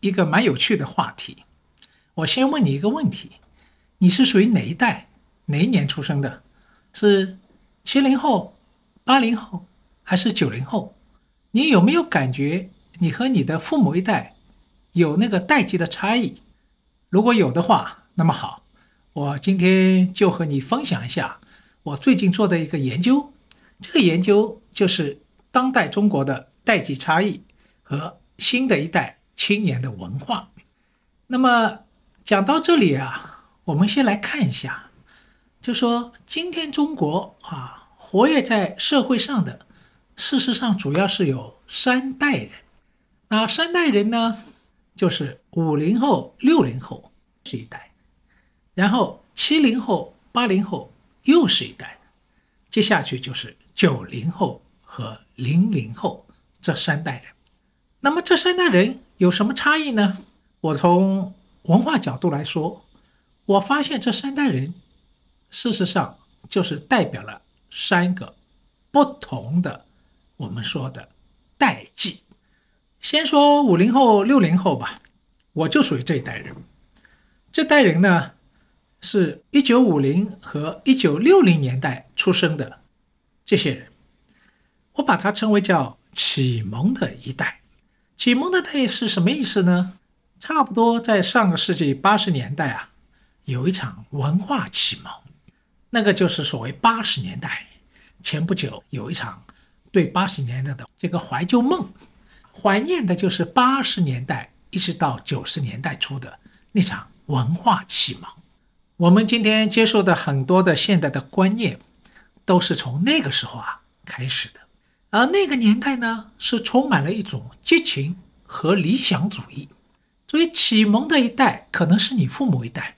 一个蛮有趣的话题，我先问你一个问题：你是属于哪一代、哪一年出生的？是七零后、八零后还是九零后？你有没有感觉你和你的父母一代有那个代际的差异？如果有的话，那么好，我今天就和你分享一下我最近做的一个研究。这个研究就是当代中国的代际差异和新的一代。青年的文化，那么讲到这里啊，我们先来看一下，就说今天中国啊，活跃在社会上的，事实上主要是有三代人。那三代人呢，就是五零后、六零后是一代，然后七零后、八零后又是一代，接下去就是九零后和零零后这三代人。那么这三代人。有什么差异呢？我从文化角度来说，我发现这三代人，事实上就是代表了三个不同的我们说的代际。先说五零后、六零后吧，我就属于这一代人。这代人呢，是一九五零和一九六零年代出生的这些人，我把它称为叫启蒙的一代。启蒙的代是什么意思呢？差不多在上个世纪八十年代啊，有一场文化启蒙，那个就是所谓八十年代。前不久有一场对八十年代的这个怀旧梦，怀念的就是八十年代一直到九十年代初的那场文化启蒙。我们今天接受的很多的现代的观念，都是从那个时候啊开始的。而那个年代呢，是充满了一种激情和理想主义。所以启蒙的一代可能是你父母一代，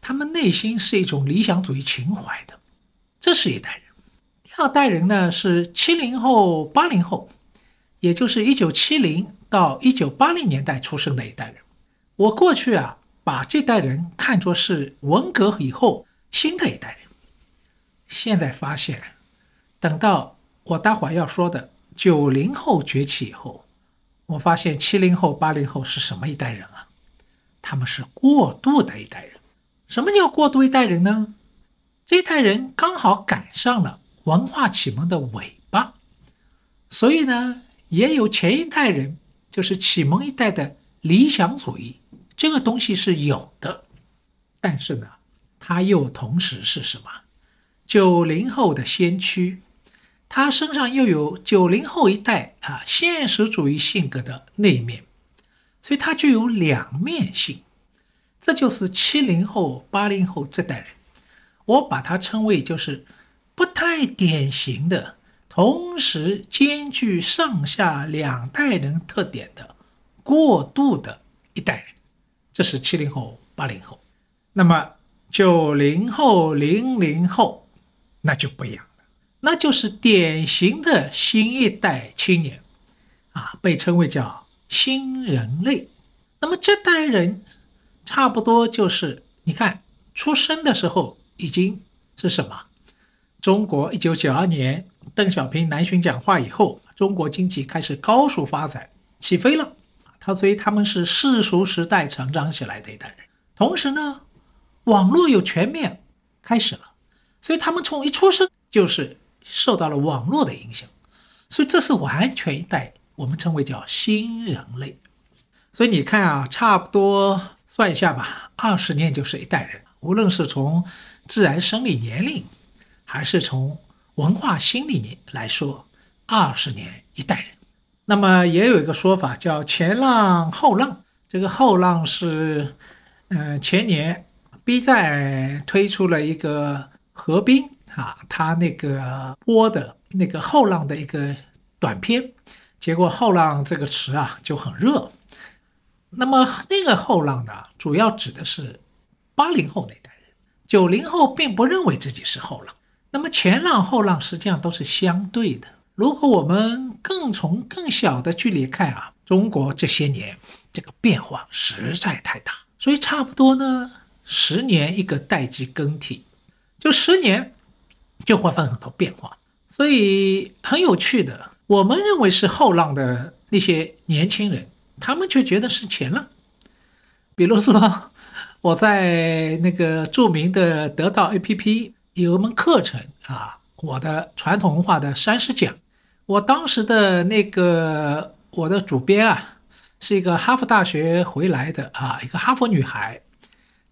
他们内心是一种理想主义情怀的，这是一代人。第二代人呢是七零后、八零后，也就是一九七零到一九八零年代出生的一代人。我过去啊把这代人看作是文革以后新的一代人，现在发现，等到。我待会儿要说的九零后崛起以后，我发现七零后、八零后是什么一代人啊？他们是过渡的一代人。什么叫过渡一代人呢？这一代人刚好赶上了文化启蒙的尾巴，所以呢，也有前一代人，就是启蒙一代的理想主义，这个东西是有的。但是呢，他又同时是什么？九零后的先驱。他身上又有九零后一代啊现实主义性格的那一面，所以他具有两面性。这就是七零后、八零后这代人，我把它称为就是不太典型的，同时兼具上下两代人特点的过渡的一代人。这是七零后、八零后。那么九零后、零零后那就不一样。那就是典型的新一代青年，啊，被称为叫新人类。那么这代人，差不多就是你看出生的时候已经是什么？中国一九九二年邓小平南巡讲话以后，中国经济开始高速发展，起飞了。他所以他们是世俗时代成长起来的一代人。同时呢，网络又全面开始了，所以他们从一出生就是受到了网络的影响。所以这是完全一代，我们称为叫新人类。所以你看啊，差不多算一下吧，二十年就是一代人。无论是从自然生理年龄，还是从文化心理年来说，二十年一代人。那么也有一个说法叫前浪后浪。这个后浪是，嗯，前年 B 站推出了一个何冰啊，他那个播的那个后浪的一个短片，结果后浪这个词啊就很热。那么那个后浪呢，主要指的是八零后那代人，九零后并不认为自己是后浪。那么前浪后浪实际上都是相对的。如果我们更从更小的距离看啊，中国这些年这个变化实在太大，所以差不多呢，十年一个代际更替，就十年就会发生很多变化。所以很有趣的，我们认为是后浪的那些年轻人。他们却觉得是前浪，比如说我在那个著名的得到 APP 有一门课程啊，我的传统文化的三十讲，我当时的那个我的主编啊，是一个哈佛大学回来的啊，一个哈佛女孩，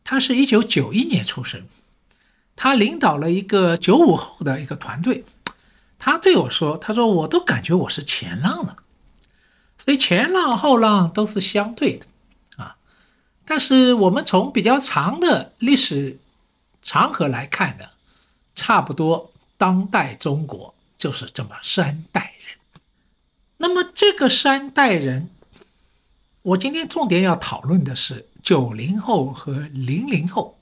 她是一九九一年出生，他领导了一个九五后的一个团队，他对我说，他说我都感觉我是前浪了。所以前浪后浪都是相对的，啊，但是我们从比较长的历史长河来看呢，差不多当代中国就是这么三代人。那么这个三代人，我今天重点要讨论的是九零后和零零后，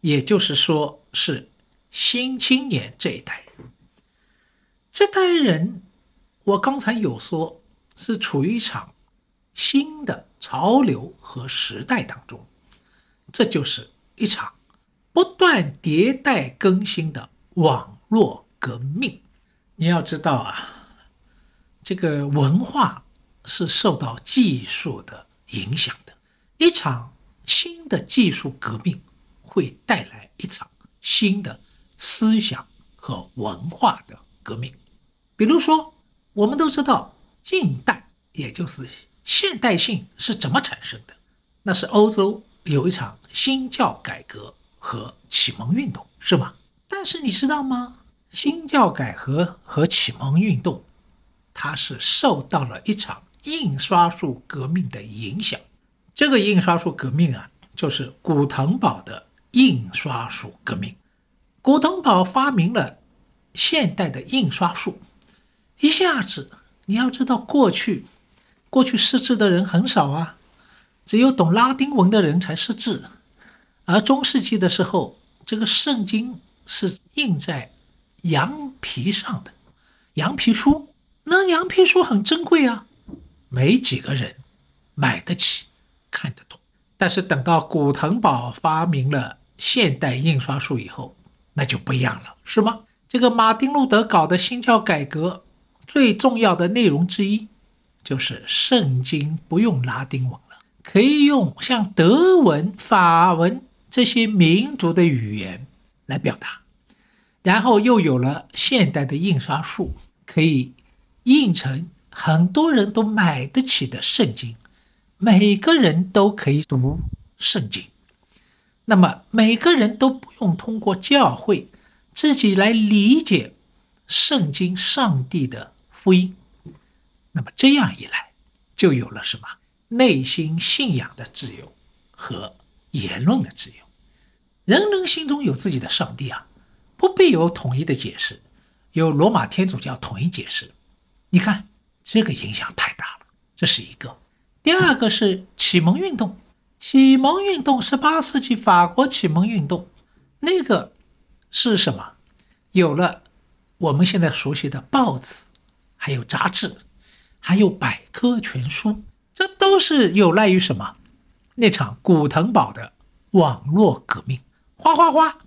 也就是说是新青年这一代人。这代人，我刚才有说。是处于一场新的潮流和时代当中，这就是一场不断迭代更新的网络革命。你要知道啊，这个文化是受到技术的影响的。一场新的技术革命会带来一场新的思想和文化的革命。比如说，我们都知道。近代，也就是现代性是怎么产生的？那是欧洲有一场新教改革和启蒙运动，是吗？但是你知道吗？新教改革和启蒙运动，它是受到了一场印刷术革命的影响。这个印刷术革命啊，就是古腾堡的印刷术革命。古腾堡发明了现代的印刷术，一下子。你要知道，过去，过去识字的人很少啊，只有懂拉丁文的人才识字。而中世纪的时候，这个圣经是印在羊皮上的，羊皮书，那羊皮书很珍贵啊，没几个人买得起，看得懂。但是等到古腾堡发明了现代印刷术以后，那就不一样了，是吗？这个马丁路德搞的新教改革。最重要的内容之一，就是圣经不用拉丁文了，可以用像德文、法文这些民族的语言来表达。然后又有了现代的印刷术，可以印成很多人都买得起的圣经，每个人都可以读圣经。那么每个人都不用通过教会自己来理解圣经、上帝的。福音，那么这样一来，就有了什么内心信仰的自由和言论的自由。人人心中有自己的上帝啊，不必有统一的解释，有罗马天主教统一解释。你看，这个影响太大了，这是一个。第二个是启蒙运动，启蒙运动十八世纪法国启蒙运动，那个是什么？有了我们现在熟悉的报纸。还有杂志，还有百科全书，这都是有赖于什么？那场古腾堡的网络革命，哗哗哗，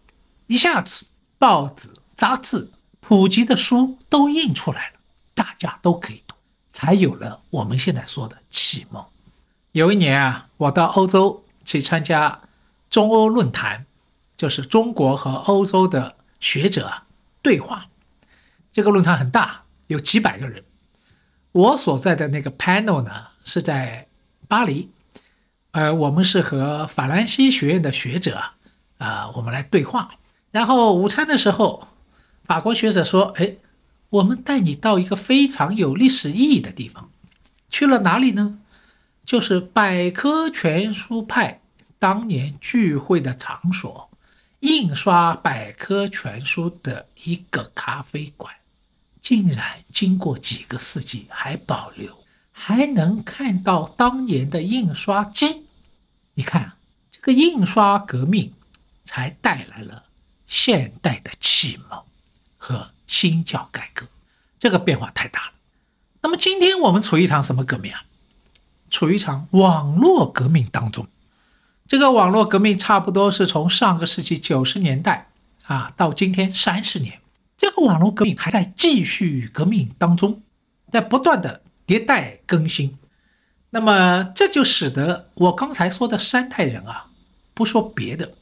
一下子报纸、杂志、普及的书都印出来了，大家都可以读，才有了我们现在说的启蒙。有一年啊，我到欧洲去参加中欧论坛，就是中国和欧洲的学者对话。这个论坛很大，有几百个人。我所在的那个 panel 呢是在巴黎，呃，我们是和法兰西学院的学者啊，我们来对话。然后午餐的时候，法国学者说：“哎，我们带你到一个非常有历史意义的地方。去了哪里呢？就是百科全书派当年聚会的场所，印刷百科全书的一个咖啡馆，竟然经过几个世纪还保留，还能看到当年的印刷机。你看，这个印刷革命才带来了。”现代的启蒙和新教改革，这个变化太大了。那么今天我们处于一场什么革命啊？处于一场网络革命当中。这个网络革命差不多是从上个世纪九十年代啊到今天三十年，这个网络革命还在继续革命当中，在不断的迭代更新。那么这就使得我刚才说的三代人啊，不说别的。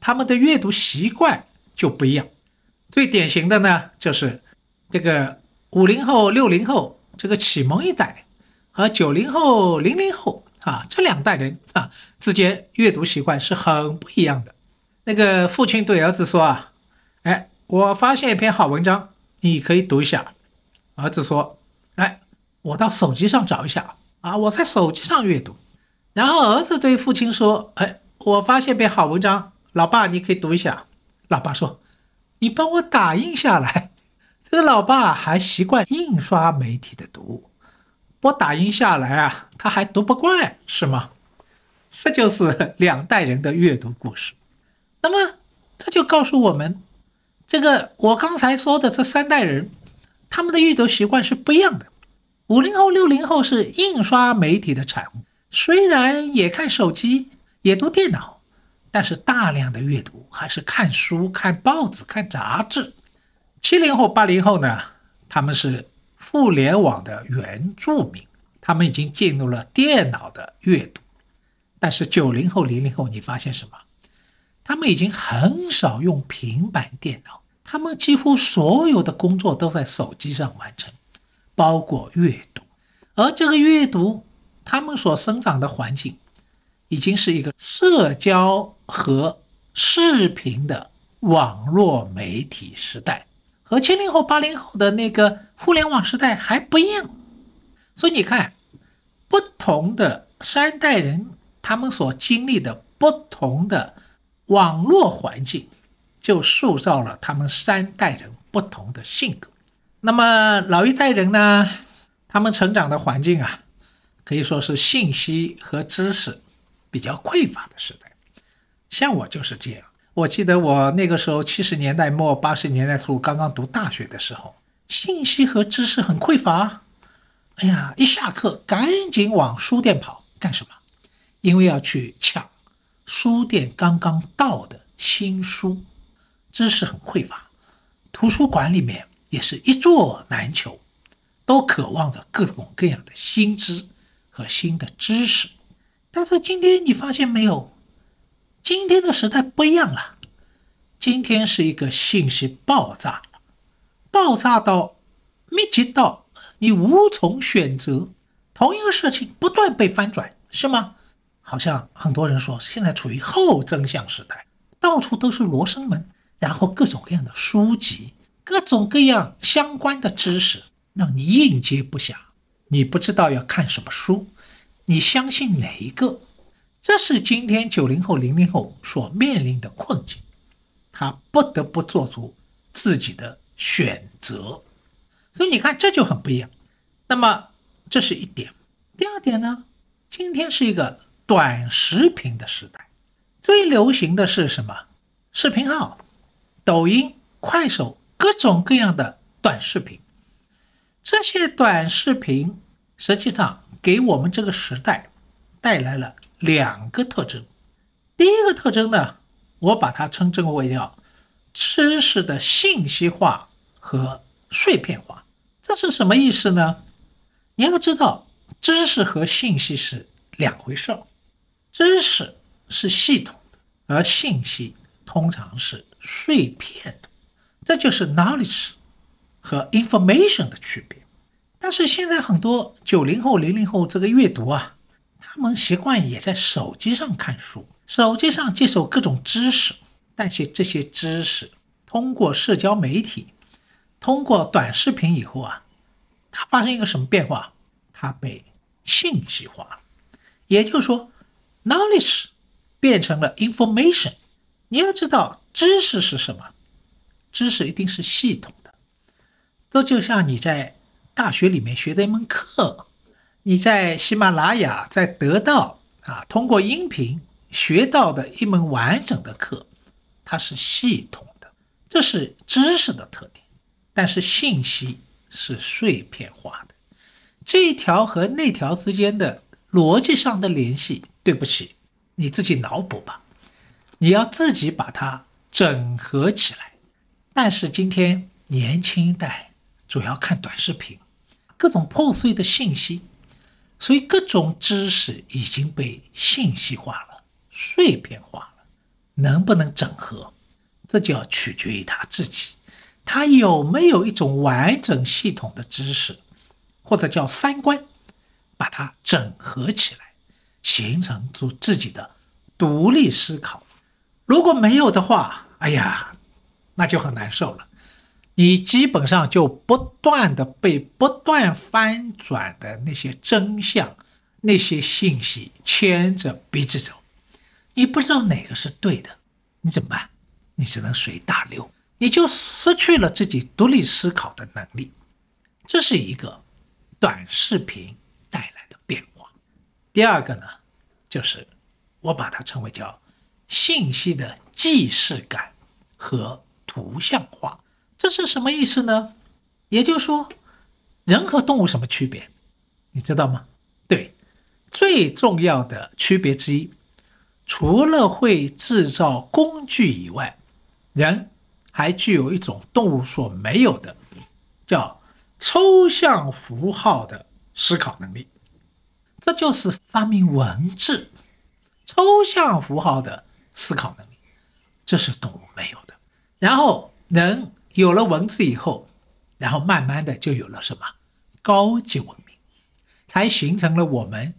他们的阅读习惯就不一样，最典型的呢，就是这个五零后、六零后这个启蒙一代和九零后、零零后啊这两代人啊之间阅读习惯是很不一样的。那个父亲对儿子说啊，哎，我发现一篇好文章，你可以读一下。儿子说，哎，我到手机上找一下啊，我在手机上阅读。然后儿子对父亲说，哎，我发现篇好文章。老爸，你可以读一下。老爸说：“你帮我打印下来。”这个老爸还习惯印刷媒体的读物，不打印下来啊，他还读不惯，是吗？这就是 两代人的阅读故事。那么，这就告诉我们，这个我刚才说的这三代人，他们的阅读习惯是不一样的。五零后、六零后是印刷媒体的产物，虽然也看手机，也读电脑。但是大量的阅读还是看书、看报纸、看杂志。七零后、八零后呢？他们是互联网的原住民，他们已经进入了电脑的阅读。但是九零后、零零后，你发现什么？他们已经很少用平板电脑，他们几乎所有的工作都在手机上完成，包括阅读。而这个阅读，他们所生长的环境。已经是一个社交和视频的网络媒体时代，和七零后、八零后的那个互联网时代还不一样。所以你看，不同的三代人，他们所经历的不同的网络环境，就塑造了他们三代人不同的性格。那么老一代人呢，他们成长的环境啊，可以说是信息和知识。比较匮乏的时代，像我就是这样。我记得我那个时候七十年代末八十年代初刚刚读大学的时候，信息和知识很匮乏。哎呀，一下课赶紧往书店跑，干什么？因为要去抢书店刚刚到的新书。知识很匮乏，图书馆里面也是一座难求，都渴望着各种各样的新知和新的知识。但是今天你发现没有？今天的时代不一样了。今天是一个信息爆炸，爆炸到密集到你无从选择。同一个事情不断被翻转，是吗？好像很多人说现在处于后真相时代，到处都是罗生门，然后各种各样的书籍，各种各样相关的知识，让你应接不暇，你不知道要看什么书。你相信哪一个？这是今天九零后、零零后所面临的困境，他不得不做出自己的选择。所以你看，这就很不一样。那么这是一点。第二点呢？今天是一个短视频的时代，最流行的是什么？视频号、抖音、快手，各种各样的短视频。这些短视频实际上。给我们这个时代带来了两个特征。第一个特征呢，我把它称之为叫知识的信息化和碎片化。这是什么意思呢？你要知道，知识和信息是两回事儿。知识是系统的，而信息通常是碎片的。这就是 knowledge 和 information 的区别。但是现在很多九零后、零零后这个阅读啊，他们习惯也在手机上看书，手机上接受各种知识。但是这些知识通过社交媒体、通过短视频以后啊，它发生一个什么变化？它被信息化了。也就是说，knowledge 变成了 information。你要知道，知识是什么？知识一定是系统的。这就像你在大学里面学的一门课，你在喜马拉雅在得到啊，通过音频学到的一门完整的课。它是系统的，这是知识的特点，但是信息是碎片化的，这一条和那条之间的逻辑上的联系，对不起，你自己脑补吧，你要自己把它整合起来。但是今天年轻一代主要看短视频，各种破碎的信息，所以各种知识已经被信息化了，碎片化了。能不能整合，这就要取决于他自己，他有没有一种完整系统的知识，或者叫三观，把它整合起来，形成出自己的独立思考。如果没有的话，哎呀，那就很难受了。你基本上就不断的被不断翻转的那些真相、那些信息牵着鼻子走。你不知道哪个是对的，你怎么办？你只能随大流，你就失去了自己独立思考的能力。这是一个短视频带来的变化。第二个呢，就是我把它称为叫信息的既视感和图像化。这是什么意思呢？也就是说，人和动物什么区别？你知道吗？对，最重要的区别之一。除了会制造工具以外，人还具有一种动物所没有的，叫抽象符号的思考能力。这就是发明文字、抽象符号的思考能力，这是动物没有的。然后人有了文字以后，然后慢慢的就有了什么高级文明，才形成了我们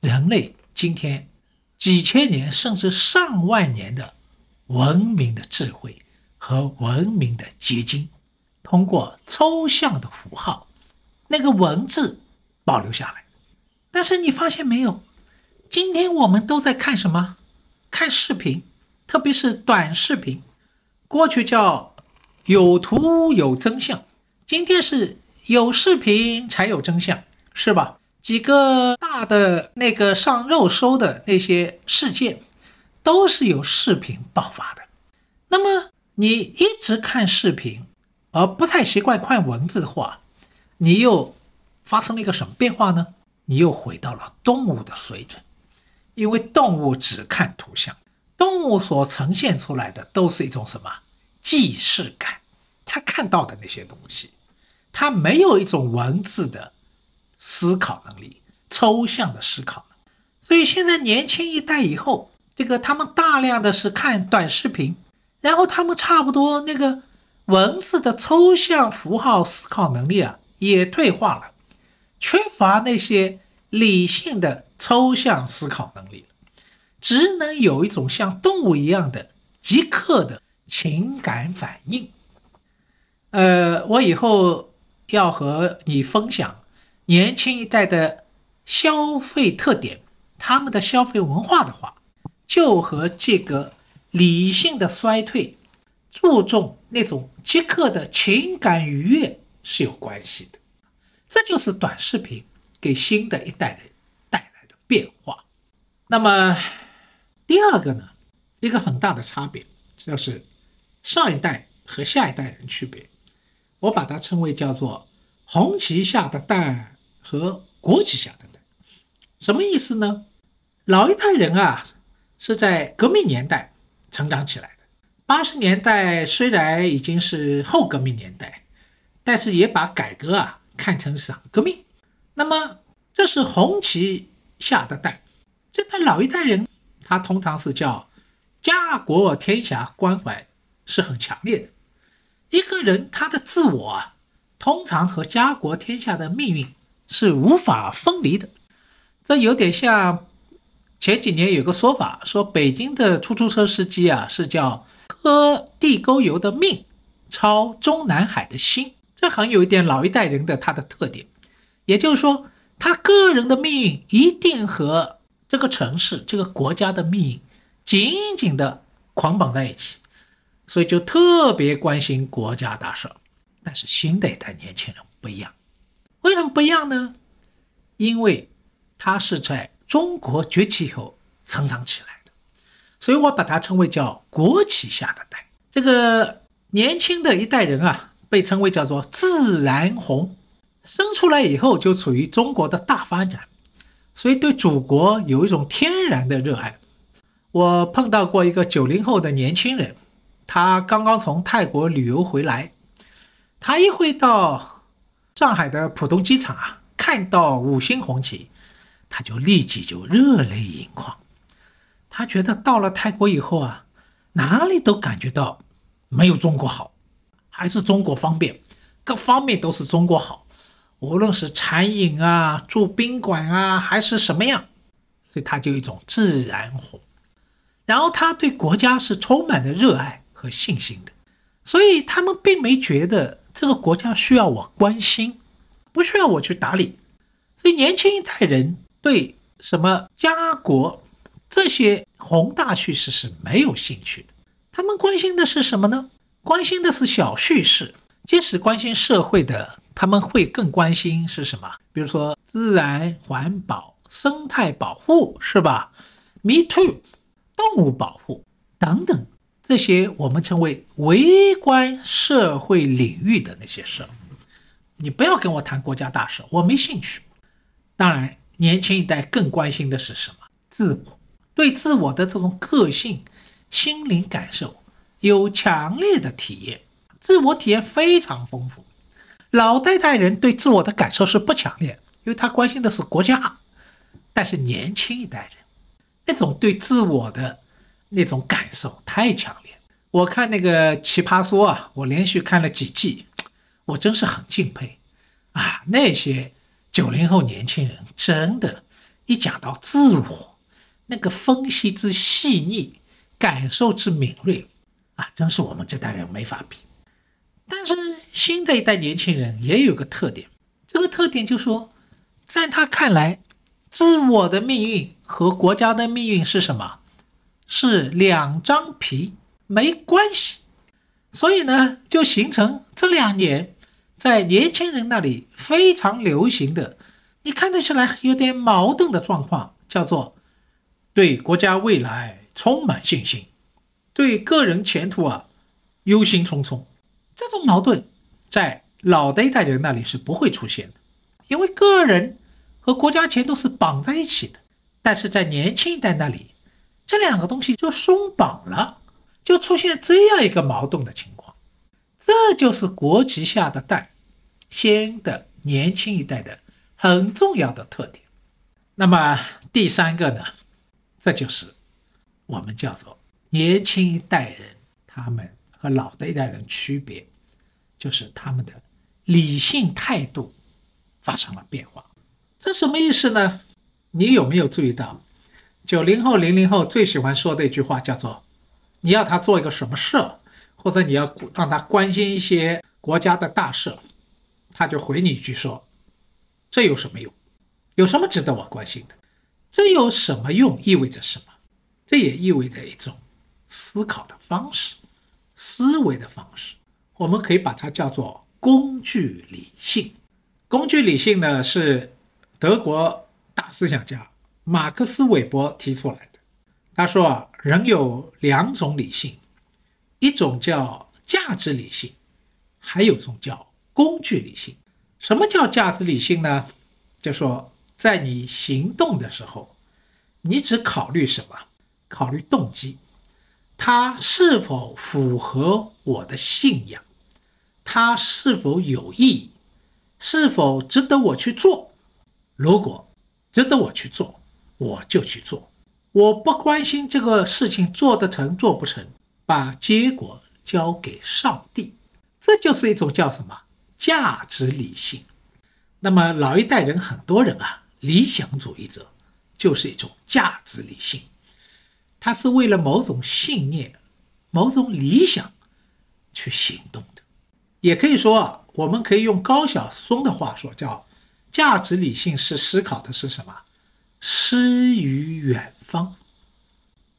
人类今天。几千年甚至上万年的文明的智慧和文明的结晶，通过抽象的符号，那个文字保留下来。但是你发现没有？今天我们都在看什么？看视频，特别是短视频。过去叫有图有真相，今天是有视频才有真相，是吧？几个大的那个上热搜的那些事件，都是由视频爆发的。那么你一直看视频，而不太习惯看文字的话，你又发生了一个什么变化呢？你又回到了动物的水准，因为动物只看图像，动物所呈现出来的都是一种什么既视感，他看到的那些东西，他没有一种文字的。思考能力，抽象的思考，所以现在年轻一代以后，这个他们大量的是看短视频，然后他们差不多那个文字的抽象符号思考能力啊也退化了，缺乏那些理性的抽象思考能力只能有一种像动物一样的即刻的情感反应。呃，我以后要和你分享。年轻一代的消费特点，他们的消费文化的话，就和这个理性的衰退、注重那种即刻的情感愉悦是有关系的。这就是短视频给新的一代人带来的变化。那么第二个呢，一个很大的差别就是上一代和下一代人区别，我把它称为叫做红旗下的蛋。和国旗下的蛋，什么意思呢？老一代人啊，是在革命年代成长起来的，八十年代虽然已经是后革命年代，但是也把改革啊看成是革命。那么这是红旗下的蛋，这在老一代人，他通常是叫家国天下关怀是很强烈的。一个人他的自我啊，通常和家国天下的命运是无法分离的。这有点像前几年有个说法，说北京的出租车司机啊是叫。喝地沟油的命，操中南海的心，这很有一点老一代人的他的特点。也就是说，他个人的命运一定和这个城市、这个国家的命运紧紧的捆绑在一起，所以就特别关心国家大事。但是新的一代年轻人不一样，为什么不一样呢？因为他是在中国崛起以后成长起来的。所以我把它称为叫国旗下的蛋。这个年轻的一代人啊，被称为叫做自然红，生出来以后就处于中国的大发展，所以对祖国有一种天然的热爱。我碰到过一个九零后的年轻人，他刚刚从泰国旅游回来，他一回到上海的浦东机场啊，看到五星红旗，他就立即就热泪盈眶。他觉得到了泰国以后啊，哪里都感觉到没有中国好，还是中国方便，各方面都是中国好，无论是餐饮啊、住宾馆啊，还是什么样，所以他就有一种自然红。然后他对国家是充满了热爱和信心的，所以他们并没觉得这个国家需要我关心，不需要我去打理。所以年轻一代人对什么家国。这些宏大叙事是没有兴趣的，他们关心的是什么呢？关心的是小叙事。即使关心社会的，他们会更关心是什么？比如说自然环保、生态保护，是吧？Me too，动物保护等等，这些我们称为微观社会领域的那些事。你不要跟我谈国家大事，我没兴趣。当然，年轻一代更关心的是什么？自我。对自我的这种个性、心灵感受有强烈的体验，自我体验非常丰富。老代代人对自我的感受是不强烈，因为他关心的是国家。但是年轻一代人那种对自我的那种感受太强烈。我看那个《奇葩说》啊，我连续看了几季，我真是很敬佩啊！那些九零后年轻人，真的，一讲到自我。那个分析之细腻，感受之敏锐，啊，真是我们这代人没法比。但是新的一代年轻人也有个特点，这个特点就是说，在他看来，自我的命运和国家的命运是什么？是两张皮，没关系。所以呢，就形成这两年在年轻人那里非常流行的，你看得出来有点矛盾的状况，叫做。对国家未来充满信心，对个人前途啊忧心忡忡。这种矛盾在老的一代人那里是不会出现的，因为个人和国家前途是绑在一起的。但是在年轻一代那里，这两个东西就松绑了，就出现这样一个矛盾的情况。这就是国旗下的蛋，新的年轻一代的很重要的特点。那么第三个呢？这就是我们叫做年轻一代人，他们和老的一代人区别，就是他们的理性态度发生了变化。这什么意思呢？你有没有注意到，九零后、零零后最喜欢说的一句话叫做：“你要他做一个什么事，或者你要让他关心一些国家的大事，他就回你一句说：‘这有什么用？有什么值得我关心的？’”这有什么用？意味着什么？这也意味着一种思考的方式、思维的方式。我们可以把它叫做工具理性。工具理性呢，是德国大思想家马克思韦伯提出来的。他说啊，人有两种理性，一种叫价值理性，还有一种叫工具理性。什么叫价值理性呢？就说。在你行动的时候，你只考虑什么？考虑动机。它是否符合我的信仰？它是否有意义？是否值得我去做？如果值得我去做，我就去做。我不关心这个事情做得成做不成，把结果交给上帝。这就是一种叫什么价值理性。那么老一代人很多人啊，理想主义者就是一种价值理性，他是为了某种信念、某种理想去行动的。也可以说啊。我们可以用高晓松的话说，叫“价值理性是思考的是什么？诗与远方。”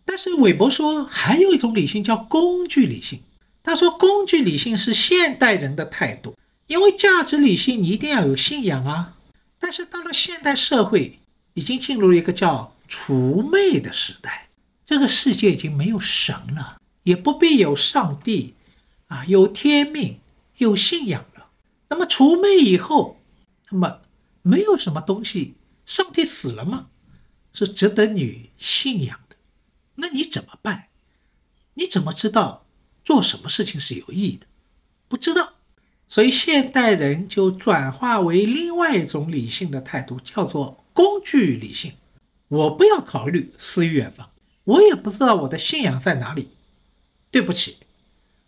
但是韦伯说，还有一种理性叫工具理性。他说，工具理性是现代人的态度，因为价值理性你一定要有信仰啊。但是到了现代社会，已经进入一个叫除魅的时代，这个世界已经没有神了，也不必有上帝啊，有天命，有信仰了。那么除魅以后，那么没有什么东西，上帝死了吗？是值得你信仰的。那你怎么办？你怎么知道做什么事情是有意义的？不知道。所以现代人就转化为另外一种理性的态度，叫做工具理性。我不要考虑诗与远方，我也不知道我的信仰在哪里。对不起，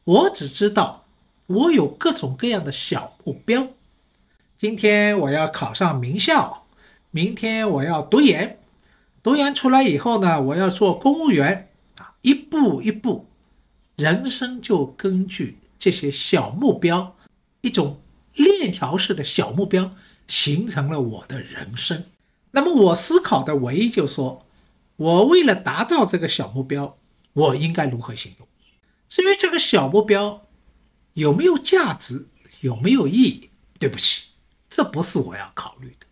我只知道。我有各种各样的小目标，今天我要考上名校，明天我要读研，读研出来以后呢，我要做公务员啊，一步一步，人生就根据这些小目标，一种链条式的小目标，形成了我的人生。那么我思考的唯一就说，我为了达到这个小目标，我应该如何行动？至于这个小目标，有没有价值？有没有意义？对不起，这不是我要考虑的。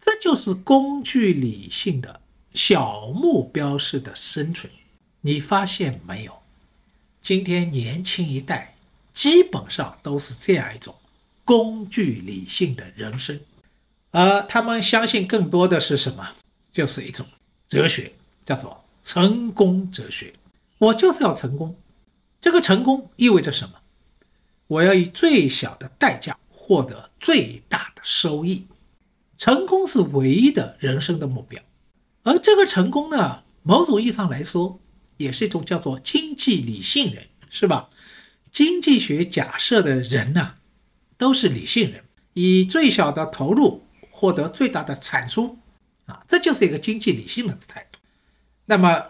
这就是工具理性的小目标式的生存。你发现没有？今天年轻一代基本上都是这样一种工具理性的人生，而他们相信更多的是什么？就是一种哲学，叫做成功哲学。我就是要成功。这个成功意味着什么？我要以最小的代价获得最大的收益，成功是唯一的人生的目标。而这个成功呢，某种意义上来说，也是一种叫做经济理性人，是吧？经济学假设的人呢，都是理性人，以最小的投入获得最大的产出，啊，这就是一个经济理性人的态度。那么，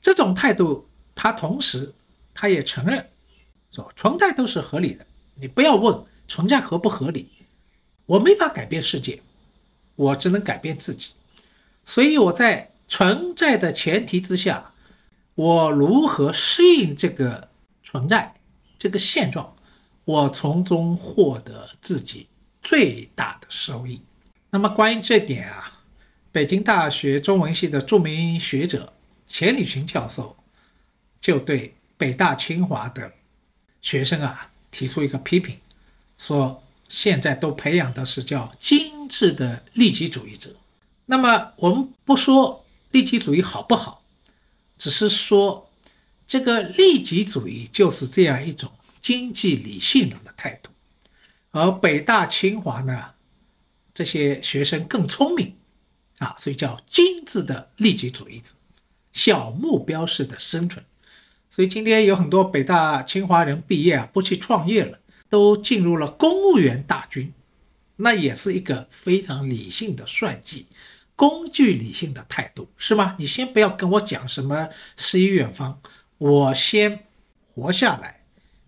这种态度，他同时他也承认。说存在都是合理的，你不要问存在合不合理，我没法改变世界，我只能改变自己。所以我在存在的前提之下，我如何适应这个存在这个现状，我从中获得自己最大的收益。那么关于这点啊，北京大学中文系的著名学者钱理群教授就对北大清华的。学生啊，提出一个批评，说现在都培养的是叫精致的利己主义者。那么我们不说利己主义好不好，只是说这个利己主义就是这样一种经济理性人的态度。而北大清华呢，这些学生更聪明啊，所以叫精致的利己主义者，小目标式的生存。所以今天有很多北大清华人毕业啊，不去创业了，都进入了公务员大军，那也是一个非常理性的算计，工具理性的态度，是吗？你先不要跟我讲什么诗与远方，我先活下来，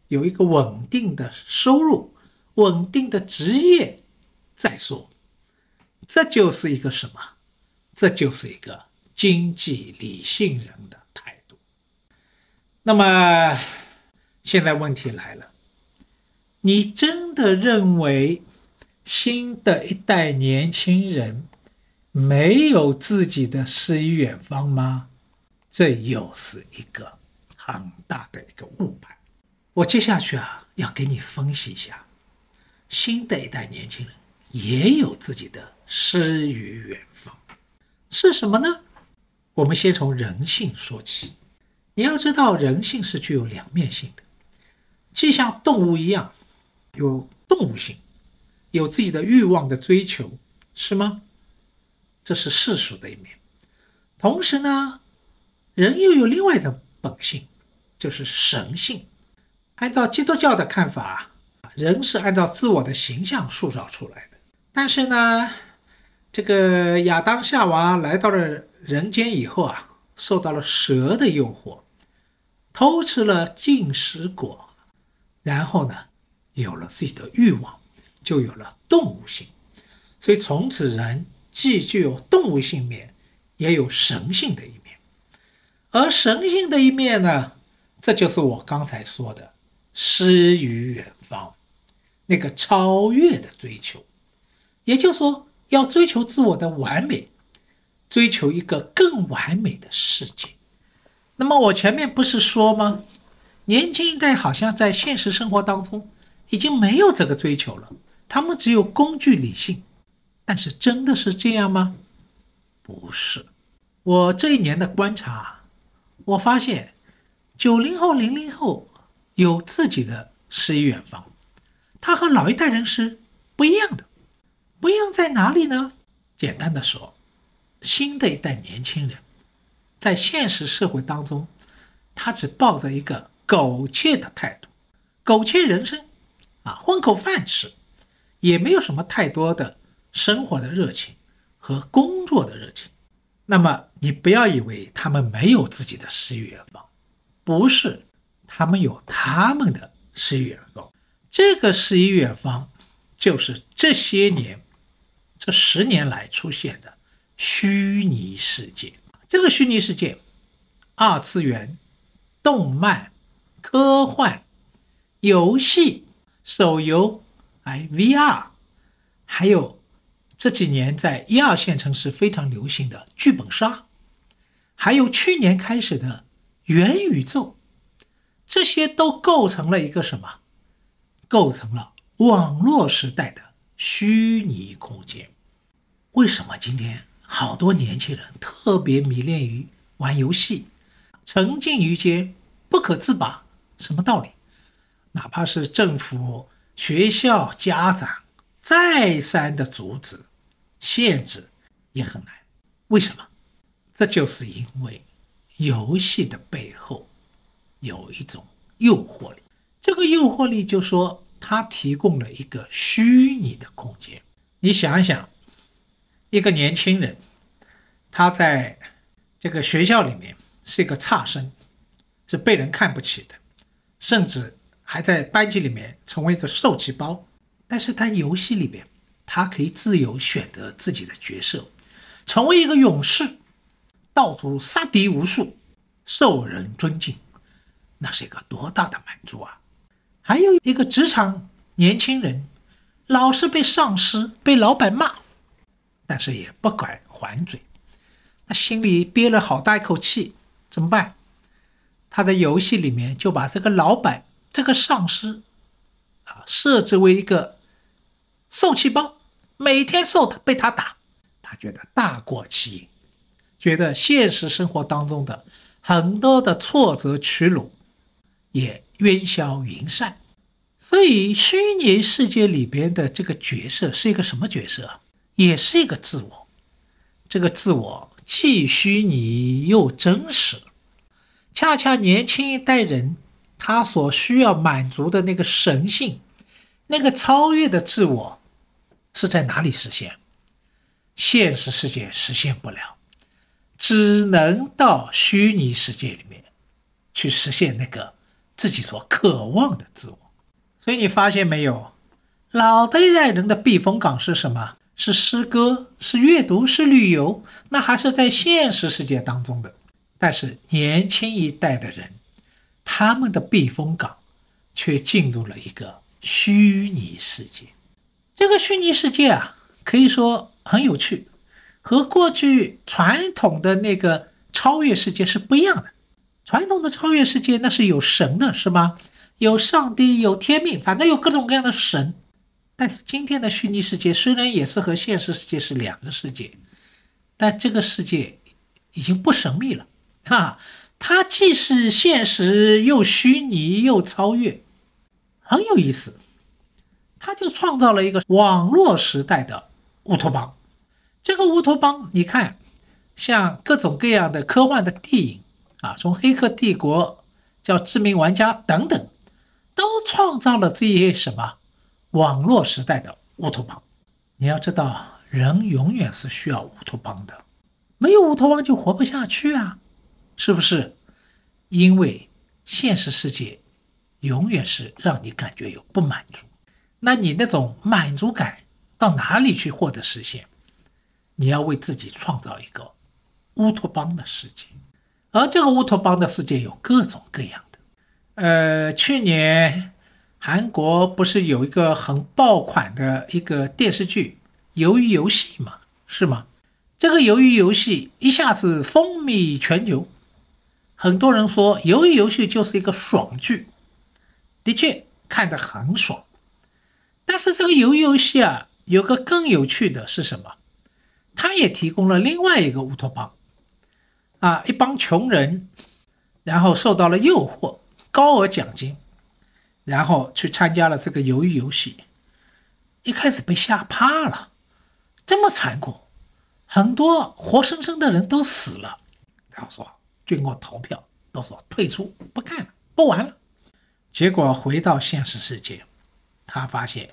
有一个稳定的收入，稳定的职业再说，这就是一个什么？这就是一个经济理性人的态度。那么，现在问题来了，你真的认为新的一代年轻人没有自己的诗与远方吗？这又是一个很大的一个误判。我接下去啊，要给你分析一下，新的一代年轻人也有自己的诗与远方，是什么呢？我们先从人性说起。你要知道，人性是具有两面性的，既像动物一样有动物性，有自己的欲望的追求，是吗？这是世俗的一面。同时呢，人又有另外一种本性，就是神性。按照基督教的看法，人是按照自我的形象塑造出来的。但是呢，这个亚当夏娃来到了人间以后啊，受到了蛇的诱惑，偷吃了禁食果，然后呢，有了自己的欲望，就有了动物性。所以从此人既具有动物性面，也有神性的一面。而神性的一面呢，这就是我刚才说的诗与远方，那个超越的追求。也就是说，要追求自我的完美，追求一个更完美的世界。那么我前面不是说吗？年轻一代好像在现实生活当中已经没有这个追求了，他们只有工具理性。但是真的是这样吗？不是。我这一年的观察，我发现九零后、零零后有自己的诗与远方，他和老一代人是不一样的。不一样在哪里呢？简单的说，新的一代年轻人，在现实社会当中，他只抱着一个苟且的态度，苟且人生，啊，混口饭吃，也没有什么太多的生活的热情和工作的热情。那么你不要以为他们没有自己的诗与远方，不是，他们有他们的诗与远方。这个诗与远方，就是这些年。这十年来出现的虚拟世界，这个虚拟世界，二次元、动漫、科幻、游戏、手游，哎，VR，还有这几年在一二线城市非常流行的剧本杀，还有去年开始的元宇宙，这些都构成了一个什么？构成了网络时代的。虚拟空间，为什么今天好多年轻人特别迷恋于玩游戏，沉浸于间不可自拔？什么道理？哪怕是政府、学校、家长再三的阻止、限制，也很难。为什么？这就是因为游戏的背后有一种诱惑力。这个诱惑力就说。它提供了一个虚拟的空间。你想想，一个年轻人，他在这个学校里面是一个差生，是被人看不起的，甚至还在班级里面成为一个受气包。但是他游戏里边，他可以自由选择自己的角色，成为一个勇士，到处杀敌无数，受人尊敬，那是一个多大的满足啊！还有一个职场年轻人，老是被上司、被老板骂，但是也不敢还嘴，他心里憋了好大一口气，怎么办？他在游戏里面就把这个老板、这个上司，啊，设置为一个受气包，每天受他被他打，他觉得大过其瘾，觉得现实生活当中的很多的挫折屈辱，也。烟消云散，所以虚拟世界里边的这个角色是一个什么角色？也是一个自我。这个自我既虚拟又真实。恰恰年轻一代人他所需要满足的那个神性，那个超越的自我，是在哪里实现？现实世界实现不了，只能到虚拟世界里面去实现那个。自己所渴望的自我，所以你发现没有，老的一代人的避风港是什么？是诗歌，是阅读，是旅游，那还是在现实世界当中的。但是年轻一代的人，他们的避风港却进入了一个虚拟世界。这个虚拟世界啊，可以说很有趣，和过去传统的那个超越世界是不一样的。传统的超越世界那是有神的，是吗？有上帝，有天命，反正有各种各样的神。但是今天的虚拟世界虽然也是和现实世界是两个世界，但这个世界已经不神秘了，哈，它既是现实又虚拟又超越，很有意思。他就创造了一个网络时代的乌托邦。这个乌托邦，你看，像各种各样的科幻的电影啊，从《黑客帝国》叫《致命玩家》等等，都创造了这些什么网络时代的乌托邦。你要知道，人永远是需要乌托邦的，没有乌托邦就活不下去啊，是不是？因为现实世界永远是让你感觉有不满足。那你那种满足感到哪里去获得实现？你要为自己创造一个乌托邦的世界，而这个乌托邦的世界有各种各样的。呃，去年韩国不是有一个很爆款的一个电视剧《鱿鱼游戏》吗？是吗？这个鱿鱼游戏一下子风靡全球，很多人说鱿鱼游戏就是一个爽剧，的确看得很爽。但是这个鱿鱼游戏啊，有个更有趣的是什么？他也提供了另外一个乌托邦，啊，一帮穷人，然后受到了诱惑，高额奖金，然后去参加了这个鱿鱼游戏，一开始被吓怕了，这么残酷，很多活生生的人都死了，然后说经过投票都说退出，不干了，不玩了，结果回到现实世界。他发现，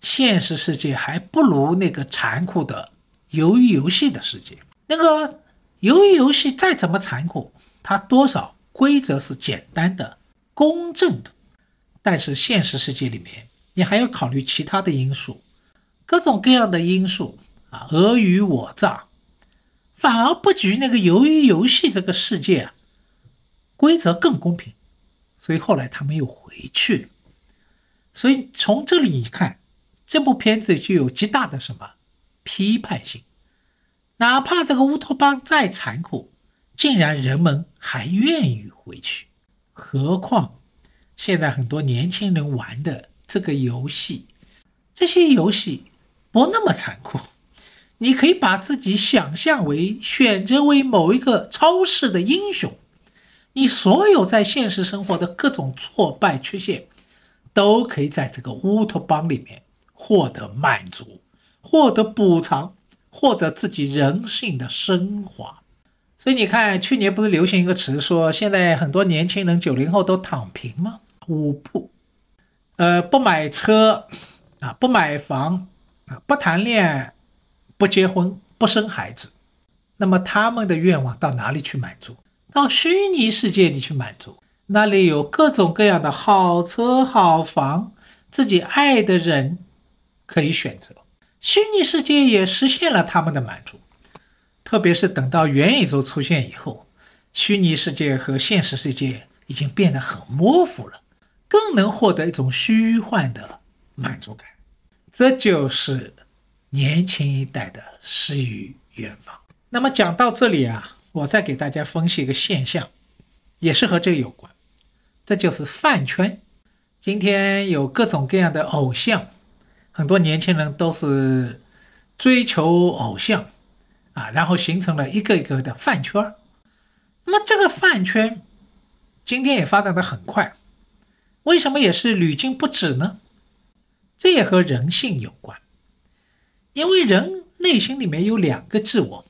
现实世界还不如那个残酷的鱿鱼游戏的世界。那个鱿鱼游戏再怎么残酷，它多少规则是简单的、公正的。但是现实世界里面，你还要考虑其他的因素，各种各样的因素啊，尔虞我诈，反而不及那个鱿鱼游戏这个世界啊，规则更公平。所以后来他们又回去了。所以从这里你看，这部片子就有极大的什么批判性。哪怕这个乌托邦再残酷，竟然人们还愿意回去。何况现在很多年轻人玩的这个游戏，这些游戏不那么残酷。你可以把自己想象为选择为某一个超市的英雄，你所有在现实生活的各种挫败缺陷。都可以在这个乌托邦里面获得满足，获得补偿，获得自己人性的升华。所以你看，去年不是流行一个词，说现在很多年轻人九零后都躺平吗？五不，呃，不买车啊，不买房啊，不谈恋爱，不结婚，不生孩子。那么他们的愿望到哪里去满足？到虚拟世界里去满足。那里有各种各样的好车好房，自己爱的人可以选择。虚拟世界也实现了他们的满足，特别是等到元宇宙出现以后，虚拟世界和现实世界已经变得很模糊了，更能获得一种虚幻的满足感。这就是年轻一代的诗与远方。那么讲到这里啊，我再给大家分析一个现象，也是和这个有关。这就是饭圈，今天有各种各样的偶像，很多年轻人都是追求偶像啊，然后形成了一个一个的饭圈。那么这个饭圈今天也发展的很快，为什么也是屡禁不止呢？这也和人性有关，因为人内心里面有两个自我，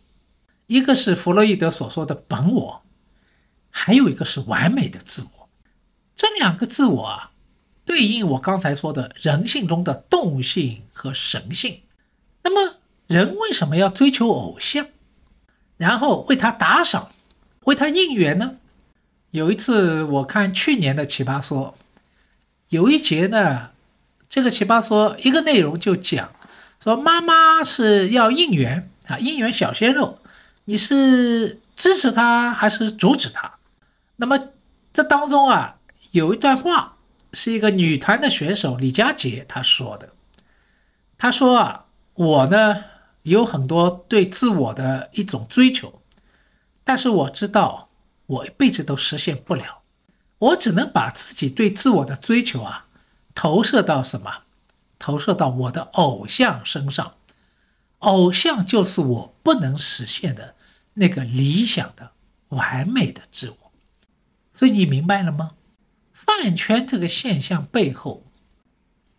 一个是弗洛伊德所说的本我，还有一个是完美的自我。这两个自我啊，对应我刚才说的人性中的动物性和神性。那么，人为什么要追求偶像，然后为他打赏，为他应援呢？有一次我看去年的《奇葩说》，有一节呢，这个《奇葩说》一个内容就讲说，妈妈是要应援啊，应援小鲜肉，你是支持他还是阻止他？那么这当中啊。有一段话是一个女团的选手李佳杰她说的，她说啊，我呢有很多对自我的一种追求，但是我知道我一辈子都实现不了，我只能把自己对自我的追求啊投射到什么？投射到我的偶像身上，偶像就是我不能实现的那个理想的完美的自我。所以你明白了吗？饭圈这个现象背后，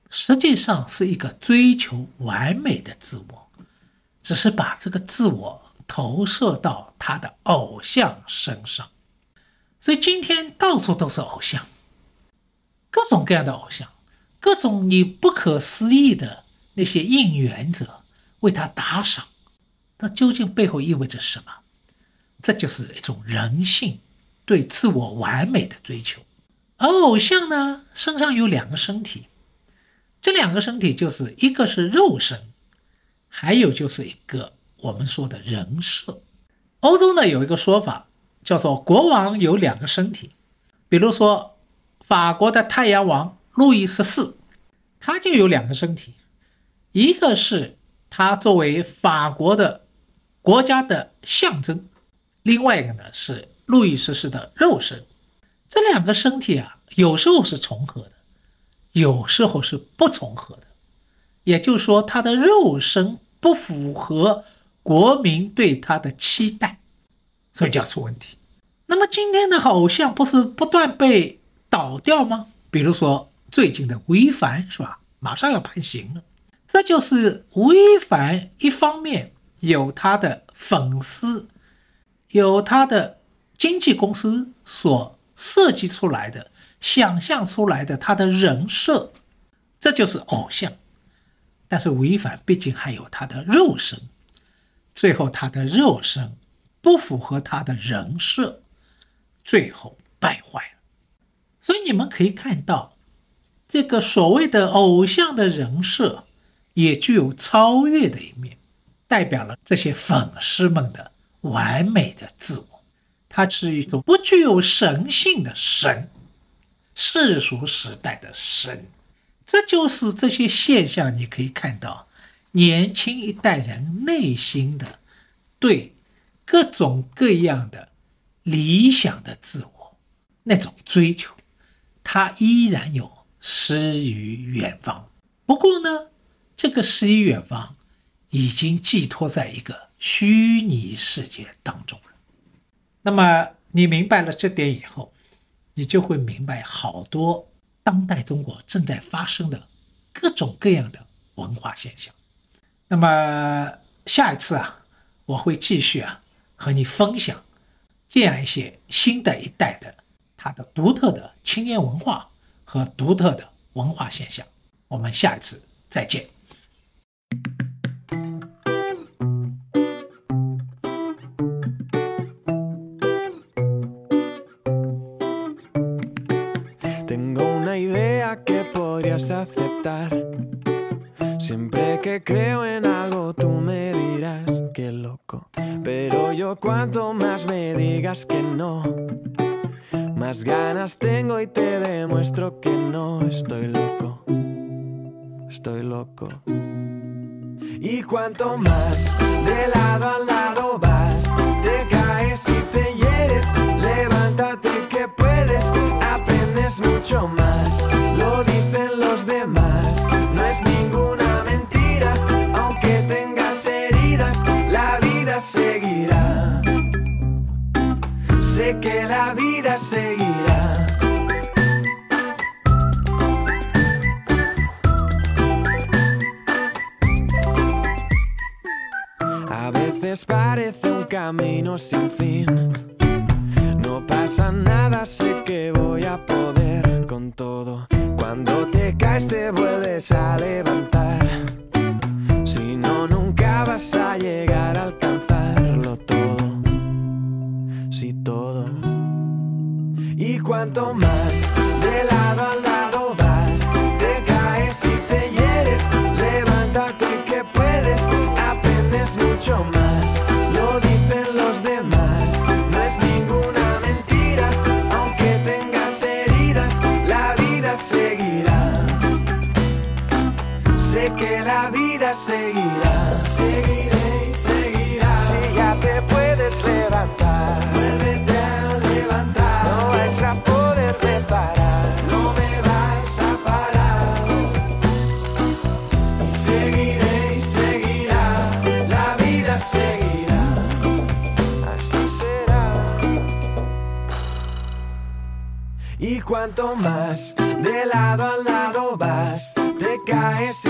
实际上是一个追求完美的自我，只是把这个自我投射到他的偶像身上。所以今天到处都是偶像，各种各样的偶像，各种你不可思议的那些应援者为他打赏，那究竟背后意味着什么？这就是一种人性对自我完美的追求。而偶像呢，身上有两个身体，这两个身体就是一个是肉身，还有就是一个我们说的人设。欧洲呢有一个说法叫做国王有两个身体，比如说法国的太阳王路易十四，他就有两个身体，一个是他作为法国的国家的象征，另外一个呢是路易十四的肉身。这两个身体啊，有时候是重合的，有时候是不重合的。也就是说，他的肉身不符合国民对他的期待，所以就要出问题。那么今天的偶像不是不断被倒掉吗？比如说最近的吴亦凡是吧？马上要判刑了。这就是吴亦凡一方面有他的粉丝，有他的经纪公司所。设计出来的、想象出来的他的人设，这就是偶像。但是吴亦凡毕竟还有他的肉身，最后他的肉身不符合他的人设，最后败坏了。所以你们可以看到，这个所谓的偶像的人设也具有超越的一面，代表了这些粉丝们的完美的自我。它是一种不具有神性的神，世俗时代的神，这就是这些现象。你可以看到，年轻一代人内心的对各种各样的理想的自我那种追求，他依然有诗与远方。不过呢，这个诗与远方已经寄托在一个虚拟世界当中了。那么你明白了这点以后，你就会明白好多当代中国正在发生的各种各样的文化现象。那么下一次啊，我会继续啊和你分享这样一些新的一代的它的独特的青年文化和独特的文化现象。我们下一次再见。Cuanto más me digas que no, más ganas tengo y te demuestro que no estoy loco. Estoy loco. Y cuanto más Y cuanto más de lado a lado más. De lado a lado vas, te caes